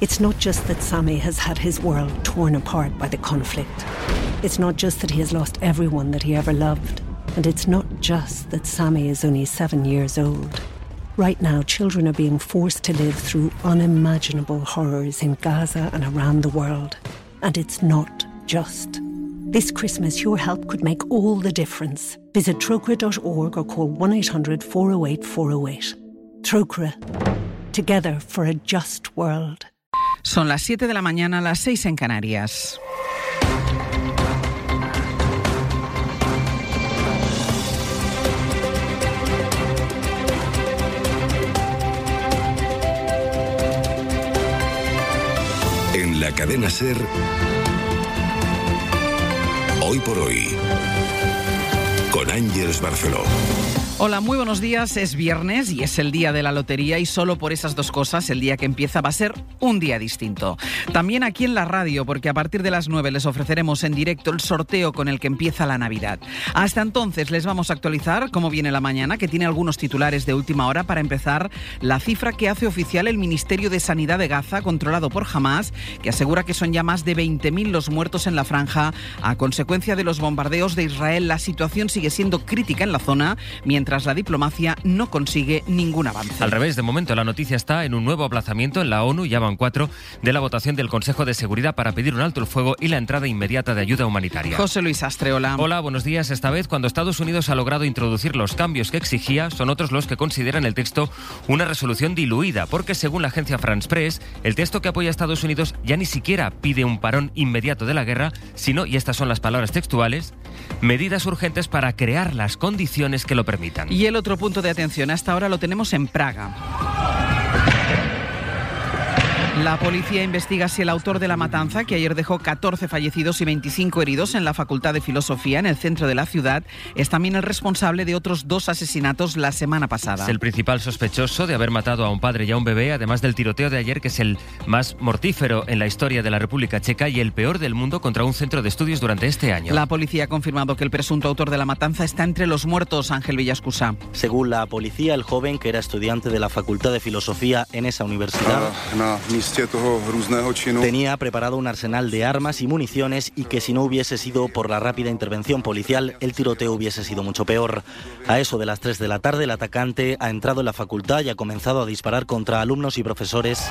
It's not just that Sammy has had his world torn apart by the conflict. It's not just that he has lost everyone that he ever loved. And it's not just that Sammy is only seven years old. Right now, children are being forced to live through unimaginable horrors in Gaza and around the world. And it's not just. This Christmas, your help could make all the difference. Visit trocra.org or call 1 800 408 408. Trocra. Together for a just world. Son las 7 de la mañana, las 6 en Canarias. En la cadena Ser, hoy por hoy, con Ángeles Barceló. Hola, muy buenos días. Es viernes y es el día de la lotería y solo por esas dos cosas el día que empieza va a ser un día distinto. También aquí en la radio porque a partir de las 9 les ofreceremos en directo el sorteo con el que empieza la Navidad. Hasta entonces les vamos a actualizar cómo viene la mañana que tiene algunos titulares de última hora para empezar la cifra que hace oficial el Ministerio de Sanidad de Gaza controlado por Hamas que asegura que son ya más de 20.000 los muertos en la franja a consecuencia de los bombardeos de Israel. La situación sigue siendo crítica en la zona mientras mientras la diplomacia no consigue ningún avance. Al revés, de momento la noticia está en un nuevo aplazamiento en la ONU, ya van cuatro, de la votación del Consejo de Seguridad para pedir un alto el fuego y la entrada inmediata de ayuda humanitaria. José Luis Astreola. Hola, buenos días. Esta vez, cuando Estados Unidos ha logrado introducir los cambios que exigía, son otros los que consideran el texto una resolución diluida, porque según la agencia France Press, el texto que apoya a Estados Unidos ya ni siquiera pide un parón inmediato de la guerra, sino, y estas son las palabras textuales, medidas urgentes para crear las condiciones que lo permitan. Y el otro punto de atención hasta ahora lo tenemos en Praga. La policía investiga si el autor de la matanza, que ayer dejó 14 fallecidos y 25 heridos en la Facultad de Filosofía en el centro de la ciudad, es también el responsable de otros dos asesinatos la semana pasada. Es el principal sospechoso de haber matado a un padre y a un bebé, además del tiroteo de ayer, que es el más mortífero en la historia de la República Checa y el peor del mundo contra un centro de estudios durante este año. La policía ha confirmado que el presunto autor de la matanza está entre los muertos, Ángel Villascusa. Según la policía, el joven, que era estudiante de la Facultad de Filosofía en esa universidad, Tenía preparado un arsenal de armas y municiones y que si no hubiese sido por la rápida intervención policial, el tiroteo hubiese sido mucho peor. A eso de las 3 de la tarde, el atacante ha entrado en la facultad y ha comenzado a disparar contra alumnos y profesores.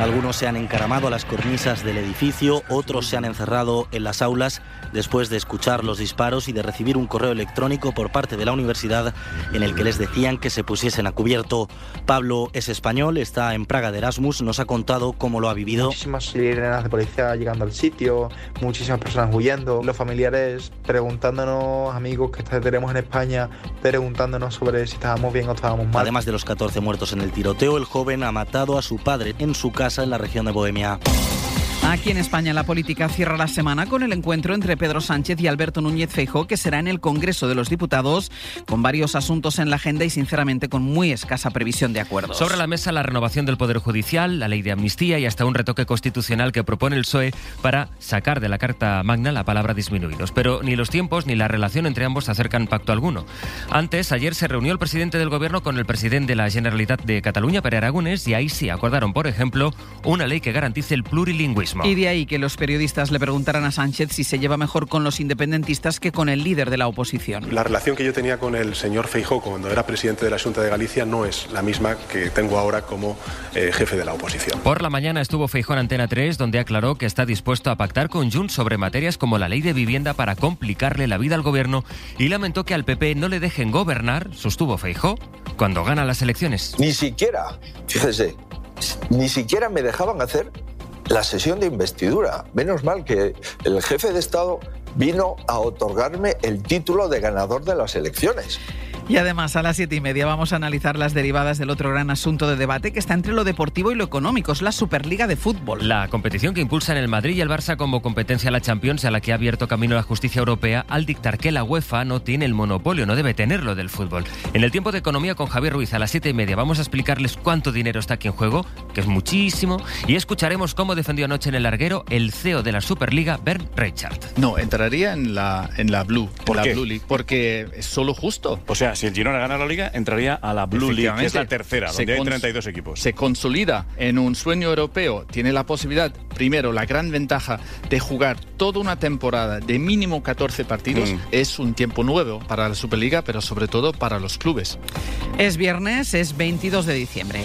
Algunos se han encaramado a las cornisas del edificio, otros se han encerrado en las aulas después de escuchar los disparos y de recibir un correo electrónico por parte de la universidad en el que les decían que se pusiesen a cubierto. Pablo es español, está en Praga de Erasmus, nos ha contado cómo lo ha vivido. Muchísimas sirenas de policía llegando al sitio, muchísimas personas huyendo, los familiares preguntándonos, amigos que tenemos en España, preguntándonos sobre si estábamos bien o estábamos mal. Además de los 14 muertos en el tiroteo, el joven ha matado a su padre en su casa en la región de Bohemia. Aquí en España la política cierra la semana con el encuentro entre Pedro Sánchez y Alberto Núñez Feijóo que será en el Congreso de los Diputados con varios asuntos en la agenda y sinceramente con muy escasa previsión de acuerdo. Sobre la mesa la renovación del Poder Judicial, la ley de amnistía y hasta un retoque constitucional que propone el PSOE para sacar de la Carta Magna la palabra disminuidos. Pero ni los tiempos ni la relación entre ambos acercan pacto alguno. Antes, ayer se reunió el presidente del Gobierno con el presidente de la Generalitat de Cataluña, Pere Aragonés, y ahí sí acordaron, por ejemplo, una ley que garantice el plurilingüismo. Y de ahí que los periodistas le preguntaran a Sánchez si se lleva mejor con los independentistas que con el líder de la oposición. La relación que yo tenía con el señor Feijó cuando era presidente de la Junta de Galicia no es la misma que tengo ahora como eh, jefe de la oposición. Por la mañana estuvo Feijó en Antena 3, donde aclaró que está dispuesto a pactar con Junts sobre materias como la ley de vivienda para complicarle la vida al gobierno y lamentó que al PP no le dejen gobernar, sostuvo Feijó, cuando gana las elecciones. Ni siquiera, fíjese, ni siquiera me dejaban hacer la sesión de investidura. Menos mal que el jefe de Estado vino a otorgarme el título de ganador de las elecciones. Y además, a las siete y media vamos a analizar las derivadas del otro gran asunto de debate que está entre lo deportivo y lo económico, es la Superliga de Fútbol. La competición que impulsan el Madrid y el Barça como competencia a la Champions, a la que ha abierto camino la justicia europea al dictar que la UEFA no tiene el monopolio, no debe tenerlo del fútbol. En el tiempo de economía con Javier Ruiz a las siete y media vamos a explicarles cuánto dinero está aquí en juego, que es muchísimo, y escucharemos cómo defendió anoche en el larguero el CEO de la Superliga, Bernd Reichart. No, entraría en la, en la Blue, ¿Por la qué? Blue League, porque es solo justo. O sea, si el Girona gana la liga, entraría a la Blue League, que es la tercera, donde hay cons- 32 equipos. Se consolida en un sueño europeo. Tiene la posibilidad, primero, la gran ventaja de jugar toda una temporada de mínimo 14 partidos. Mm. Es un tiempo nuevo para la Superliga, pero sobre todo para los clubes. Es viernes, es 22 de diciembre.